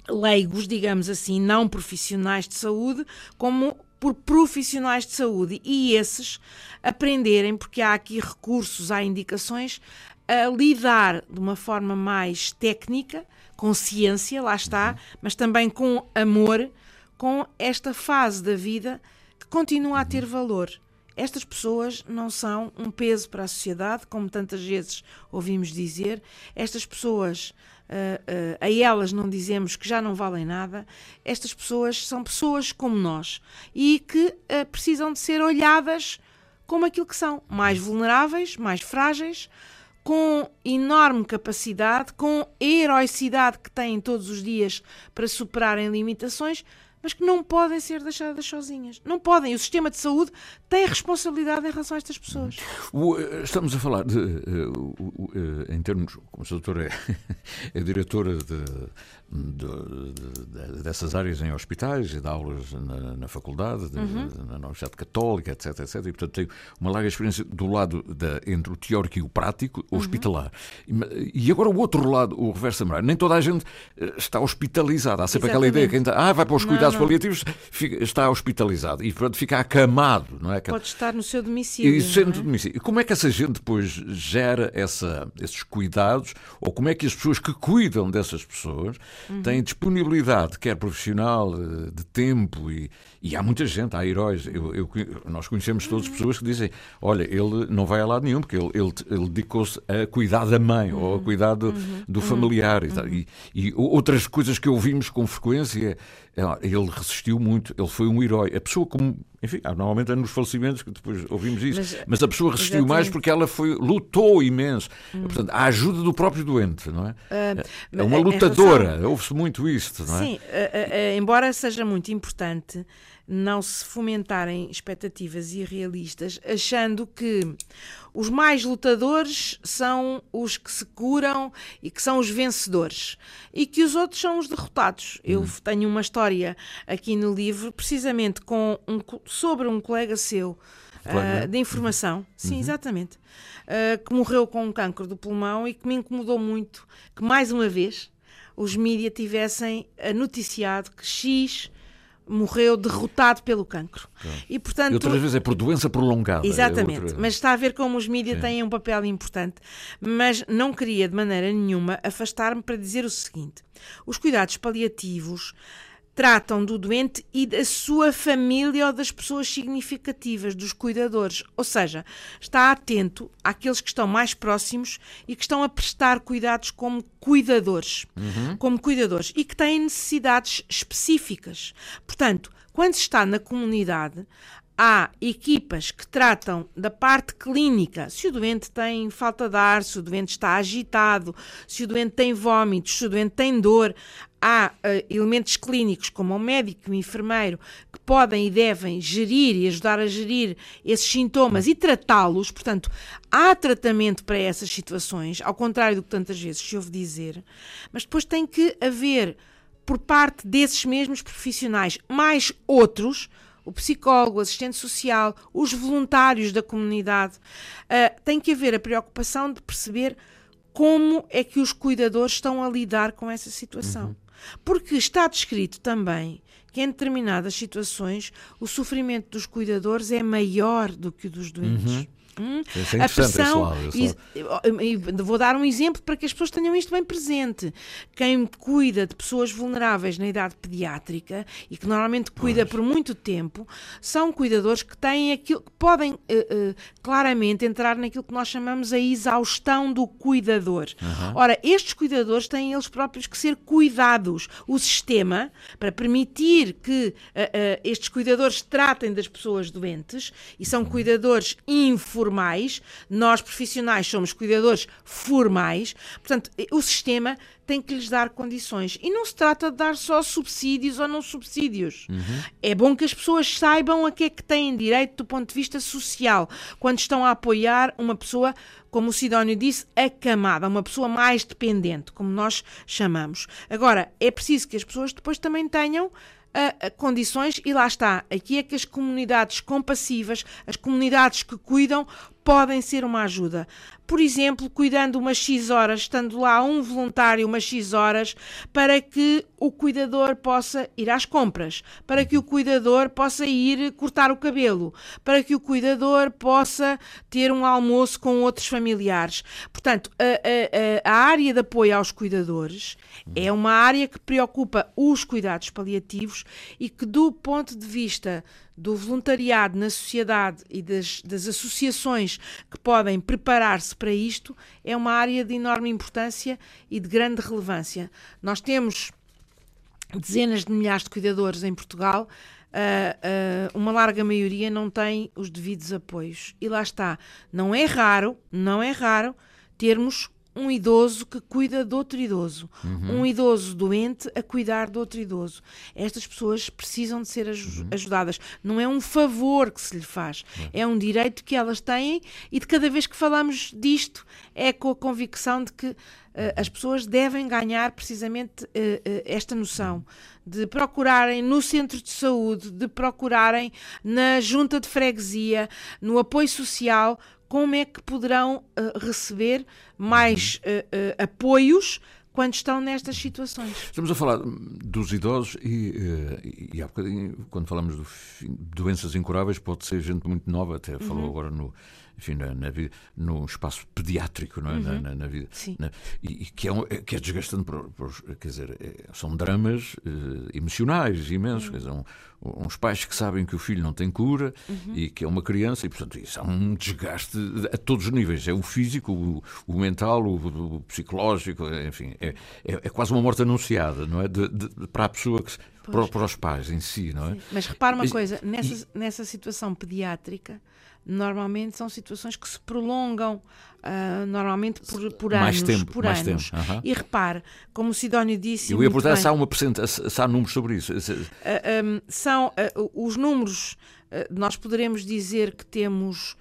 leigos, digamos assim, não profissionais de saúde, como por profissionais de saúde e esses aprenderem, porque há aqui recursos, há indicações, a lidar de uma forma mais técnica, com ciência, lá está, mas também com amor, com esta fase da vida que continua a ter valor. Estas pessoas não são um peso para a sociedade, como tantas vezes ouvimos dizer. Estas pessoas, uh, uh, a elas não dizemos que já não valem nada. Estas pessoas são pessoas como nós e que uh, precisam de ser olhadas como aquilo que são: mais vulneráveis, mais frágeis, com enorme capacidade, com a heroicidade que têm todos os dias para superarem limitações, mas que não podem ser deixadas sozinhas. Não podem. O sistema de saúde tem responsabilidade em relação a estas pessoas. Eh, estamos a falar de, uh, uh, em termos, como a doutora é, é diretora de, de, de, dessas áreas em hospitais e dá aulas na, na faculdade, uhum. na Universidade Católica, etc, etc. E, portanto, tem uma larga experiência do lado da, entre o teórico e o prático uhum. hospitalar. E, e, agora o outro lado, o reverso da Nem toda a gente eh, está hospitalizada. Há sempre Exatamente. aquela ideia que ainda, ah, vai para os cuidados não, não. paliativos, fica, está hospitalizado. E, portanto, fica acamado. Não é? Pode estar no seu domicílio. E, sendo é? domicílio. E como é que essa gente depois gera essa, esses cuidados? Ou como é que as pessoas que cuidam dessas pessoas uhum. têm disponibilidade, quer profissional, eh, de tempo, e, e há muita gente, há heróis. Eu, eu, nós conhecemos todas as pessoas que dizem: olha, ele não vai a lado nenhum, porque ele, ele, ele dedicou-se a cuidar da mãe uhum. ou a cuidar do, uhum. do familiar. Uhum. E, e, outras coisas que ouvimos com frequência ele resistiu muito, ele foi um herói. A pessoa como, enfim, normalmente é nos falecimentos que depois ouvimos isso, mas, mas a pessoa resistiu exatamente. mais porque ela foi, lutou imenso. Hum. Portanto, a ajuda do próprio doente, não é? Uh, é uma lutadora, relação... ouve-se muito isto, não é? Sim, uh, uh, embora seja muito importante não se fomentarem expectativas irrealistas, achando que os mais lutadores são os que se curam e que são os vencedores e que os outros são os derrotados. Eu hum. tenho uma história aqui no livro, precisamente com um, sobre um colega seu. Uh, de informação, uhum. sim, uhum. exatamente, uh, que morreu com um cancro do pulmão e que me incomodou muito que, mais uma vez, os mídias tivessem noticiado que X morreu derrotado pelo cancro. E, portanto, e outras vezes é por doença prolongada. É Exatamente, é outra... mas está a ver como os mídias têm um papel importante. Mas não queria de maneira nenhuma afastar-me para dizer o seguinte: os cuidados paliativos tratam do doente e da sua família ou das pessoas significativas, dos cuidadores. Ou seja, está atento àqueles que estão mais próximos e que estão a prestar cuidados como cuidadores, uhum. como cuidadores e que têm necessidades específicas. Portanto, quando se está na comunidade, há equipas que tratam da parte clínica, se o doente tem falta de ar, se o doente está agitado, se o doente tem vômitos, se o doente tem dor. Há uh, elementos clínicos, como o médico e o enfermeiro, que podem e devem gerir e ajudar a gerir esses sintomas e tratá-los. Portanto, há tratamento para essas situações, ao contrário do que tantas vezes se ouve dizer, mas depois tem que haver, por parte desses mesmos profissionais, mais outros o psicólogo, o assistente social, os voluntários da comunidade. Uh, tem que haver a preocupação de perceber como é que os cuidadores estão a lidar com essa situação. Uhum. Porque está descrito também que em determinadas situações o sofrimento dos cuidadores é maior do que o dos doentes. Uhum. Hum? É a pressão, lado, e, vou dar um exemplo para que as pessoas tenham isto bem presente. Quem cuida de pessoas vulneráveis na idade pediátrica e que normalmente cuida pois. por muito tempo, são cuidadores que têm aquilo que podem uh, uh, claramente entrar naquilo que nós chamamos a exaustão do cuidador. Uhum. Ora, estes cuidadores têm eles próprios que ser cuidados. O sistema, para permitir que uh, estes cuidadores tratem das pessoas doentes, e são uhum. cuidadores informais formais, nós profissionais somos cuidadores formais, portanto, o sistema tem que lhes dar condições. E não se trata de dar só subsídios ou não subsídios. Uhum. É bom que as pessoas saibam a que é que têm direito do ponto de vista social, quando estão a apoiar uma pessoa como o Sidónio disse, acamada, uma pessoa mais dependente, como nós chamamos. Agora, é preciso que as pessoas depois também tenham a, condições, e lá está. Aqui é que as comunidades compassivas, as comunidades que cuidam, podem ser uma ajuda. Por exemplo, cuidando umas X horas, estando lá um voluntário umas X horas, para que o cuidador possa ir às compras, para que o cuidador possa ir cortar o cabelo, para que o cuidador possa ter um almoço com outros familiares. Portanto, a, a, a área de apoio aos cuidadores é uma área que preocupa os cuidados paliativos e que, do ponto de vista do voluntariado na sociedade e das, das associações que podem preparar-se para isto é uma área de enorme importância e de grande relevância. Nós temos dezenas de milhares de cuidadores em Portugal. Uh, uh, uma larga maioria não tem os devidos apoios. E lá está. Não é raro, não é raro termos um idoso que cuida de outro idoso, uhum. um idoso doente a cuidar de outro idoso. Estas pessoas precisam de ser uhum. ajudadas. Não é um favor que se lhe faz, uhum. é um direito que elas têm e de cada vez que falamos disto é com a convicção de que uh, as pessoas devem ganhar precisamente uh, uh, esta noção de procurarem no centro de saúde, de procurarem na junta de freguesia, no apoio social como é que poderão uh, receber mais uh, uh, apoios quando estão nestas situações. Estamos a falar dos idosos e, e há bocadinho, quando falamos de doenças incuráveis, pode ser gente muito nova, até falou uhum. agora no enfim, na, na no espaço pediátrico, não é? Uhum. na, na, vida. Na, e, e, que, é um, é, que é desgastante, por, por, quer dizer, é, são dramas emocionais imensos. Uhum. Quer dizer, um, uns pais que sabem que o filho não tem cura uhum. e que é uma criança, e portanto isso é um desgaste a todos os níveis: é o físico, o, o mental, o, o, psicológico, enfim, é, é, é, quase uma morte anunciada, não é? De, de, para a pessoa que. Para, para, os pais em si, não é? Sim. Mas repara uma coisa, nessa, e... nessa situação pediátrica, normalmente são situações que se prolongam uh, normalmente por, por mais anos. Tempo, por mais anos. Tempo. Uhum. E repare, como o Sidónio disse. Eu ia perguntar se há, uma se há números sobre isso. Uh, ah, um, são uh, os números, nós poderemos dizer que temos.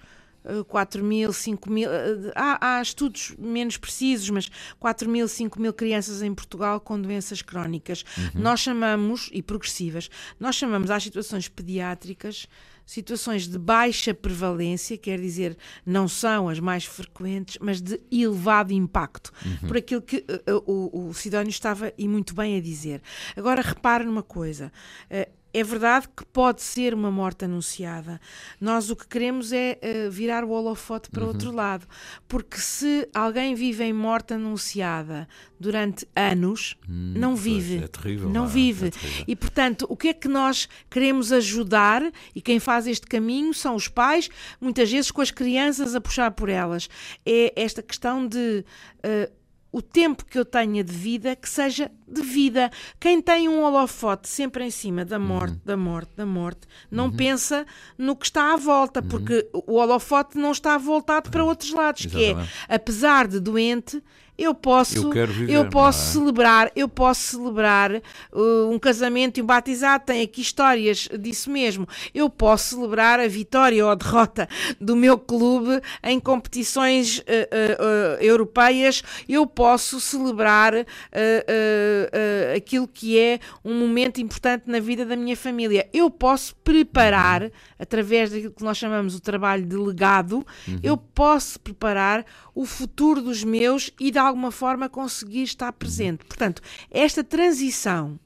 4 mil, 5 mil, há, há, estudos menos precisos, mas 4 mil, 5 mil crianças em Portugal com doenças crónicas. Uhum. Nós chamamos, e progressivas, nós chamamos às situações pediátricas situações de baixa prevalência, quer dizer, não são as mais frequentes, mas de elevado impacto, uhum. por aquilo que uh, o, o Sidónio estava e muito bem a dizer. Agora repare numa coisa. Uh, é verdade que pode ser uma morte anunciada. Nós o que queremos é uh, virar o holofote para o uhum. outro lado. Porque se alguém vive em morte anunciada durante anos, hum, não vive. É terrível. Não é? vive. É terrível. E, portanto, o que é que nós queremos ajudar? E quem faz este caminho são os pais, muitas vezes com as crianças a puxar por elas. É esta questão de. Uh, o tempo que eu tenha de vida que seja de vida. Quem tem um holofote sempre em cima da morte, uhum. da morte, da morte, não uhum. pensa no que está à volta, uhum. porque o holofote não está voltado para outros lados, Exatamente. que é, apesar de doente, eu posso, eu, viver, eu posso é? celebrar, eu posso celebrar uh, um casamento e um batizado, tem aqui histórias disso mesmo. Eu posso celebrar a vitória ou a derrota do meu clube em competições uh, uh, uh europeias, eu posso celebrar uh, uh, aquilo que é um momento importante na vida da minha família. Eu posso preparar, através daquilo que nós chamamos o trabalho de legado, uhum. eu posso preparar o futuro dos meus e de alguma forma conseguir estar presente. Portanto, esta transição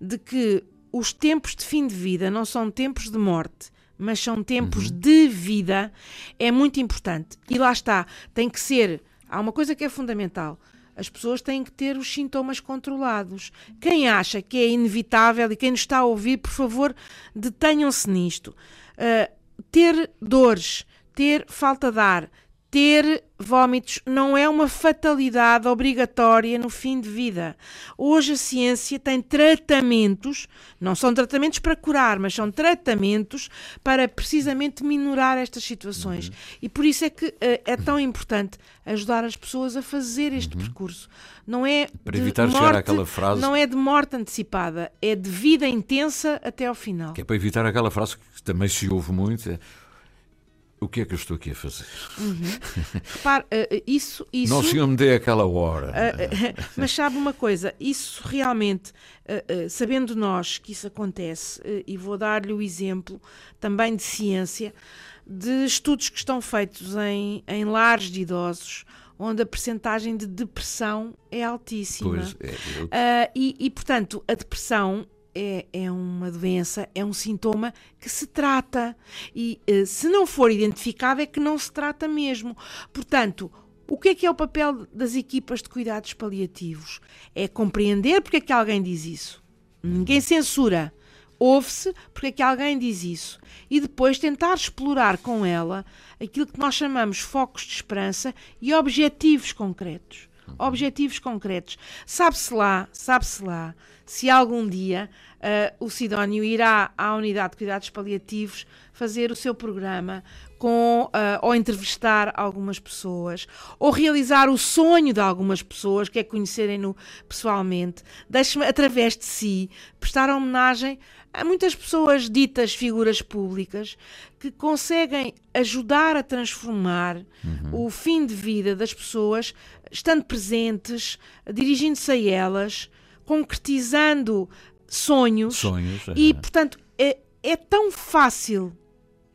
de que os tempos de fim de vida não são tempos de morte, mas são tempos uhum. de vida, é muito importante. E lá está, tem que ser. Há uma coisa que é fundamental. As pessoas têm que ter os sintomas controlados. Quem acha que é inevitável e quem nos está a ouvir, por favor, detenham-se nisto. Uh, ter dores, ter falta de ar, ter vômitos não é uma fatalidade obrigatória no fim de vida. Hoje a ciência tem tratamentos, não são tratamentos para curar, mas são tratamentos para precisamente minorar estas situações. Uhum. E por isso é que uh, é tão importante ajudar as pessoas a fazer este uhum. percurso. Não é para evitar morte, chegar àquela frase. Não é de morte antecipada, é de vida intensa até ao final. Que é para evitar aquela frase que também se ouve muito. É o que é que eu estou aqui a fazer? Uhum. Repare, uh, isso, isso. Não se me dê aquela hora. Uh, uh, mas sabe uma coisa? Isso realmente, sabendo nós que isso acontece, e vou dar-lhe o exemplo também de ciência, de estudos que estão feitos em, em lares de idosos, onde a percentagem de depressão é altíssima. Pois é, eu... e, e, portanto, a depressão é, é uma doença, é um sintoma que se trata. E uh, se não for identificado, é que não se trata mesmo. Portanto, o que é que é o papel das equipas de cuidados paliativos? É compreender porque é que alguém diz isso. Ninguém censura. Ouve-se porque é que alguém diz isso. E depois tentar explorar com ela aquilo que nós chamamos focos de esperança e objetivos concretos. Objetivos concretos. Sabe-se lá, sabe-se lá se algum dia uh, o Sidónio irá à unidade de cuidados paliativos fazer o seu programa com, uh, ou entrevistar algumas pessoas, ou realizar o sonho de algumas pessoas, que é conhecerem-no pessoalmente, deixe-me, através de si, prestar homenagem a muitas pessoas ditas figuras públicas que conseguem ajudar a transformar uhum. o fim de vida das pessoas, estando presentes, dirigindo-se a elas, concretizando sonhos. Sonhos. É. E, portanto, é, é tão fácil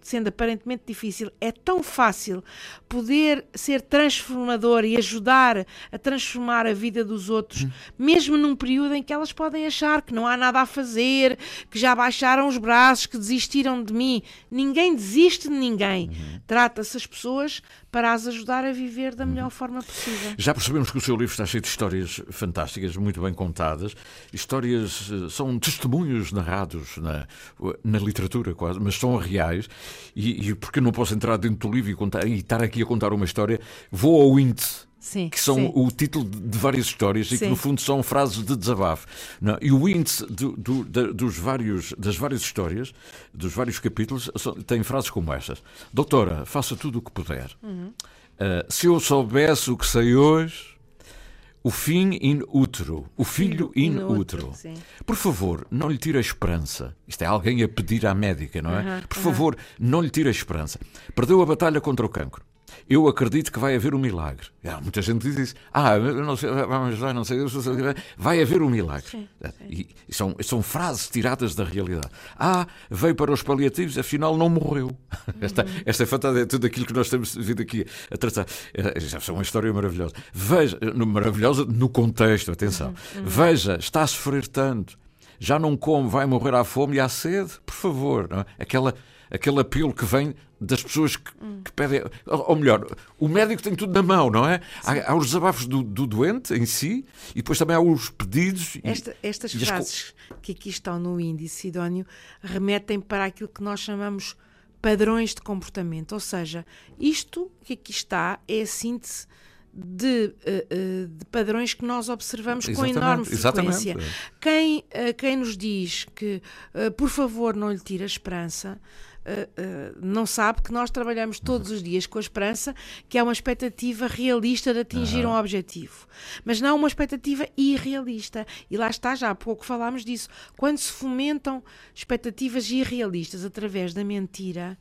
sendo aparentemente difícil, é tão fácil poder ser transformador e ajudar a transformar a vida dos outros, hum. mesmo num período em que elas podem achar que não há nada a fazer, que já baixaram os braços, que desistiram de mim. Ninguém desiste de ninguém. Uhum. Trata-se as pessoas para as ajudar a viver da melhor forma possível. Já percebemos que o seu livro está cheio de histórias fantásticas, muito bem contadas. Histórias eh, são testemunhos narrados na, na literatura, quase, mas são reais. E, e porque não posso entrar dentro do livro e, contar, e estar aqui a contar uma história, vou ao índice Sim, que são sim. o título de várias histórias sim. e que no fundo são frases de desabafo. Não? E o índice do, do, dos vários, das várias histórias, dos vários capítulos, tem frases como estas: Doutora, faça tudo o que puder. Uhum. Uh, se eu soubesse o que sei hoje. O fim in útero, o filho, in, útero. Por favor, não lhe tire a esperança. Isto é alguém a pedir à médica, não é? Uhum, Por favor, uhum. não lhe tire a esperança. Perdeu a batalha contra o cancro eu acredito que vai haver um milagre. Ah, muita gente diz isso. Ah, não sei, vamos lá, não sei, vai haver um milagre. Sim, sim. E são, são frases tiradas da realidade. Ah, veio para os paliativos, afinal não morreu. Uhum. Esta, esta é fantástica, é tudo aquilo que nós temos vindo aqui a tratar. É, já é uma história maravilhosa. Veja, maravilhosa no contexto, atenção. Uhum. uhum. Veja, está a sofrer tanto. Já não come, vai morrer à fome e à sede? Por favor, não é? Aquela aquele apelo que vem das pessoas que, hum. que, pedem. Ou melhor, o médico tem tudo na mão, não é? Há, há, os desabafos do, do, doente em si e depois também há os pedidos. Esta, estas e frases as... que aqui estão no índice, Sidónio, remetem para aquilo que nós chamamos padrões de comportamento. Ou seja, isto que aqui está é a síntese. De, uh, de, padrões que nós observamos exatamente, com enorme frequência. Quem, uh, quem nos diz que, por favor, não lhe tire a esperança, uh, não sabe que nós trabalhamos todos os dias com a esperança que é uma expectativa realista de atingir uhum. um objetivo, mas não uma expectativa irrealista. E lá está, já há pouco falámos disso. Quando se fomentam expectativas irrealistas através da mentira,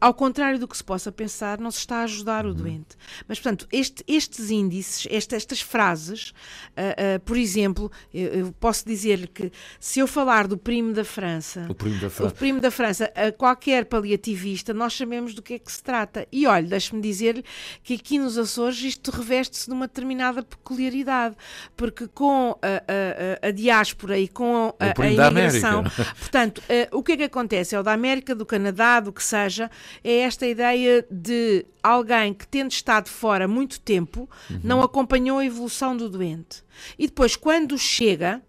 ao contrário do que se possa pensar, não se está a ajudar uhum. o doente. Mas, portanto, este, estes índices, este, estas frases, uh, uh, por exemplo, eu, eu posso dizer-lhe que se eu falar do primo da França, o primo da França, primo da França a qualquer paliativista, nós sabemos do que é que se trata. E olha, deixe-me dizer-lhe que aqui nos Açores isto reveste-se de uma determinada peculiaridade, porque com a, a, a diáspora e com a, a imigração, portanto, uh, o que é que acontece? É o da América, do Canadá, do que seja, é esta ideia de alguém que, tendo estado fora muito tempo, uhum. não acompanhou a evolução do doente. E depois, quando chega,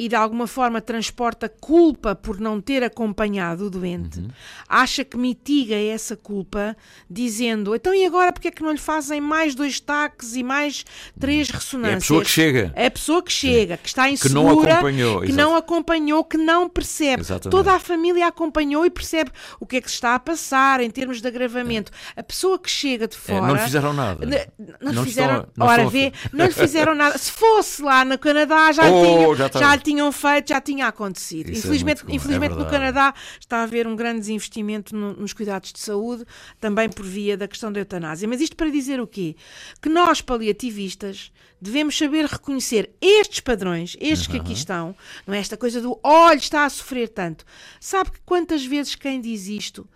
e de alguma forma transporta culpa por não ter acompanhado o doente, uhum. acha que mitiga essa culpa dizendo então e agora porque é que não lhe fazem mais dois taques e mais três ressonâncias? É a pessoa que chega. É a pessoa que chega, que está insegura, que não acompanhou, que não, acompanhou, que não percebe. Exatamente. Toda a família acompanhou e percebe o que é que se está a passar em termos de agravamento. É. A pessoa que chega de fora... É, não lhe fizeram nada. Não, fizeram... Estão, não ora, vê, não lhe fizeram nada. Se fosse lá no Canadá já, oh, tinha, já, já lhe tinham feito, já tinha acontecido. Isso infelizmente, é infelizmente é no Canadá está a haver um grande desinvestimento no, nos cuidados de saúde, também por via da questão da eutanásia. Mas isto para dizer o quê? Que nós, paliativistas, devemos saber reconhecer estes padrões, estes uhum. que aqui estão, não é esta coisa do olho está a sofrer tanto. Sabe que quantas vezes quem diz isto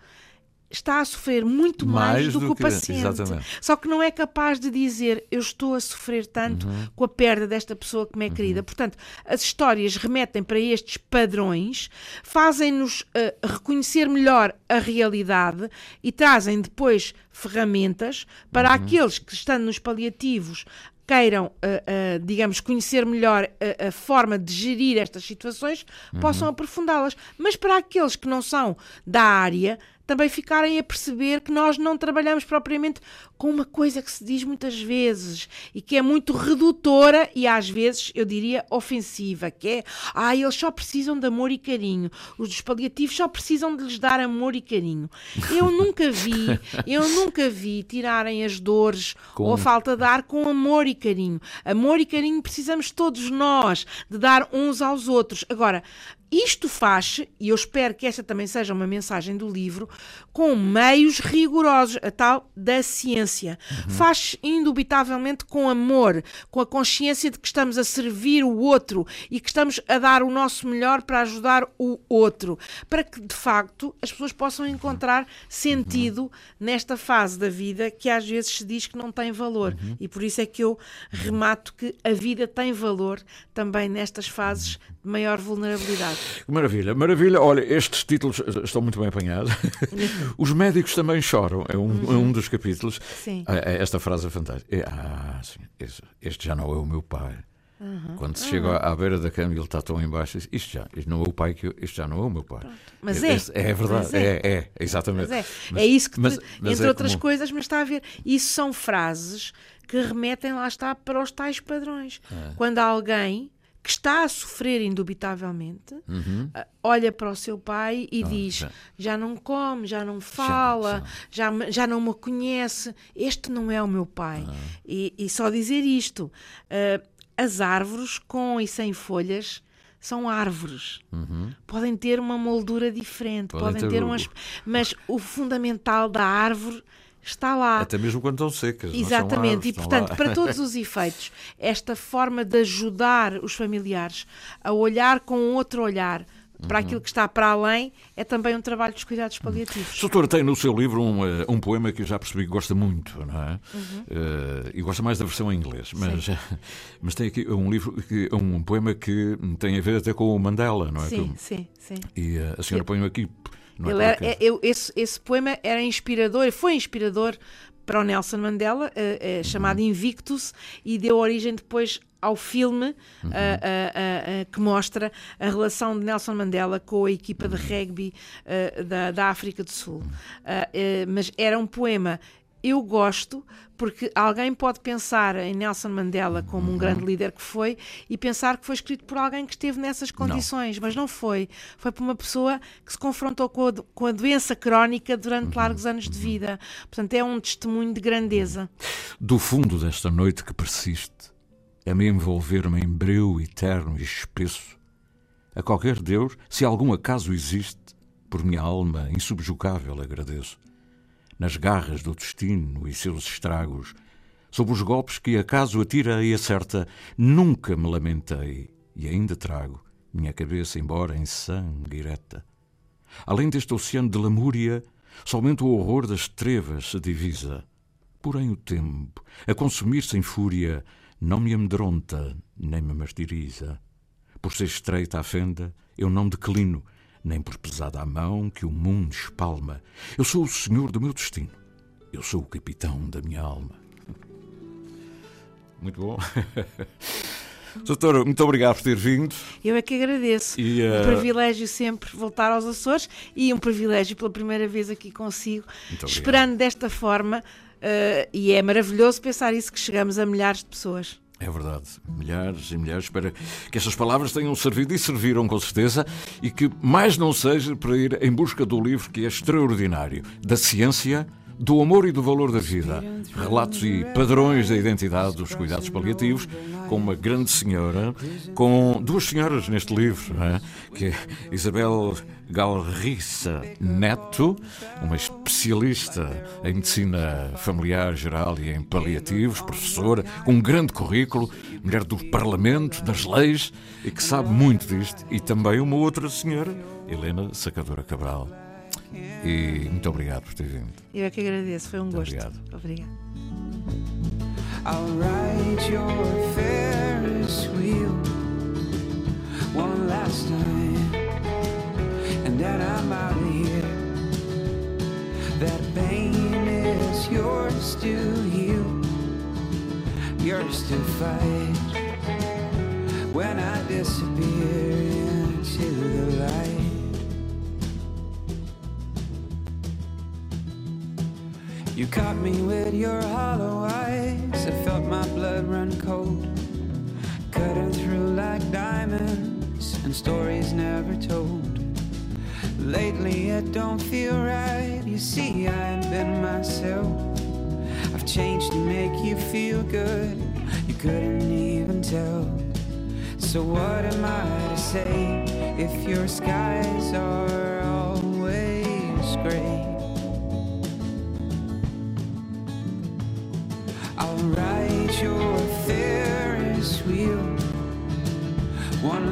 está a sofrer muito mais, mais do, do, que o paciente. Exatamente. Só que não é capaz de dizer eu estou a sofrer tanto uhum. com a perda desta pessoa que me é querida. Uhum. Portanto, as histórias remetem para estes padrões, fazem-nos uh, reconhecer melhor a realidade e trazem depois ferramentas para uhum. aqueles que estão nos paliativos queiram, uh, uh, digamos, conhecer melhor a, a, forma de gerir estas situações, uhum. possam aprofundá-las. Mas para aqueles que não são da área, também ficarem a perceber que nós não trabalhamos propriamente com uma coisa que se diz muitas vezes e que é muito redutora e às vezes, eu diria, ofensiva, que é, ah, eles só precisam de amor e carinho, os dos paliativos só precisam de lhes dar amor e carinho. Eu nunca vi, eu nunca vi tirarem as dores com... ou a falta de ar com amor e carinho. Amor e carinho precisamos todos nós de dar uns aos outros. Agora, isto faz, e eu espero que esta também seja uma mensagem do livro, com meios rigorosos, a tal da ciência. Uhum. Faz indubitavelmente com amor, com a consciência de que estamos a servir o outro e que estamos a dar o nosso melhor para ajudar o outro, para que de facto as pessoas possam encontrar sentido uhum. nesta fase da vida que às vezes se diz que não tem valor. Uhum. E por isso é que eu remato que a vida tem valor também nestas fases de maior vulnerabilidade. Maravilha, maravilha. Olha, estes títulos estão muito bem apanhados. Os médicos também choram, é um, uhum. é um dos capítulos. Sim. É, é esta frase é fantástica. É, ah, sim, este já não é o meu pai. Uhum. Quando se chega à beira da cama e ele está tão embaixo, isto já, isto não é o pai que eu, isto já não é o meu pai. Pronto. Mas é, é, é verdade, é. é. é, exatamente. Mas é, mas, é isso que, mas, mas entre outras como... coisas, mas está a ver, isso são frases que remetem lá está para os tais padrões. É. Quando alguém que está a sofrer indubitavelmente, uhum. Ah, olha para o seu pai e oh, diz: já. já. não come, já não fala, já, já. já, não me conhece, este não é o meu pai. Ah. E, e, só dizer isto: uh, as árvores com e sem folhas são árvores. Uhum. Podem ter uma moldura diferente, podem, podem ter, ter umas. Mas o fundamental da árvore está lá. Até mesmo quando estão secas. Exatamente, e portanto, lá. para todos os efeitos, esta forma de ajudar os familiares a olhar com outro olhar para uhum. aquilo que está para além, é também um trabalho dos cuidados paliativos. Doutora, tem no seu livro um, uh, um poema que eu já percebi que gosta muito, não é? Uhum. Uh, e gosta mais da versão em inglês, mas, mas tem aqui um livro, que, um poema que tem a ver até com o Mandela, não é? Sim, sim, sim. E a senhora põe aqui não é Ele era, é, eu, esse, esse poema era inspirador, foi inspirador para o Nelson Mandela, uh, uh, chamado uhum. Invictus, e deu origem depois ao filme uhum. uh, que mostra a relação de Nelson Mandela com a equipa de uhum. rugby da, da África do Sul. Uhum. mas era um poema eu gosto porque alguém pode pensar em Nelson Mandela como um grande líder que foi e pensar que foi escrito por alguém que esteve nessas condições, não. mas não foi. Foi por uma pessoa que se confrontou com a, com a doença crónica durante uhum. largos anos de vida. Portanto, é um testemunho de grandeza. Do fundo desta noite que persiste, a me envolver-me em breu eterno e espesso, a qualquer Deus, se algum acaso existe, por minha alma insubjugável agradeço nas garras do destino e seus estragos, sob os golpes que acaso atira e acerta, nunca me lamentei e ainda trago minha cabeça embora em sangue ereta. Além deste oceano de lamúria, somente o horror das trevas se divisa. Porém o tempo, a consumir-se em fúria, não me amedronta nem me martiriza. Por ser estreita a fenda, eu não declino, nem por pesada a mão que o mundo espalma. Eu sou o senhor do meu destino. Eu sou o capitão da minha alma. Muito bom. Doutor, muito obrigado por ter vindo. Eu é que agradeço. E, uh... Um privilégio sempre voltar aos Açores e um privilégio pela primeira vez aqui consigo, esperando desta forma. Uh, e é maravilhoso pensar isso que chegamos a milhares de pessoas. É verdade. Milhares e milhares. Espero que estas palavras tenham servido e serviram com certeza e que mais não seja para ir em busca do livro que é extraordinário da ciência do amor e do valor da vida, relatos e padrões da identidade dos cuidados paliativos, com uma grande senhora, com duas senhoras neste livro, é? que é Isabel Galriça Neto, uma especialista em medicina familiar geral e em paliativos, professora, com um grande currículo, mulher do Parlamento, das leis, e que sabe muito disto, e também uma outra senhora, Helena Sacadora Cabral. E muito obrigado por ter vindo. Eu é que agradeço, foi um muito gosto. Obrigado. Obrigado. I'll ride your Ferris wheel one last time, and then I'm out of here. That pain is yours to heal, yours to fight. When I disappear into the light. You caught me with your hollow eyes. I felt my blood run cold. Cutting through like diamonds and stories never told. Lately it don't feel right. You see, I ain't been myself. I've changed to make you feel good. You couldn't even tell. So what am I to say if your skies are always gray?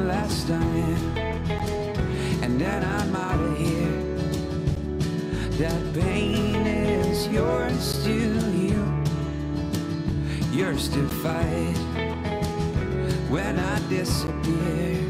Last time, and then I'm out of here. That pain is yours to heal, yours to fight when I disappear.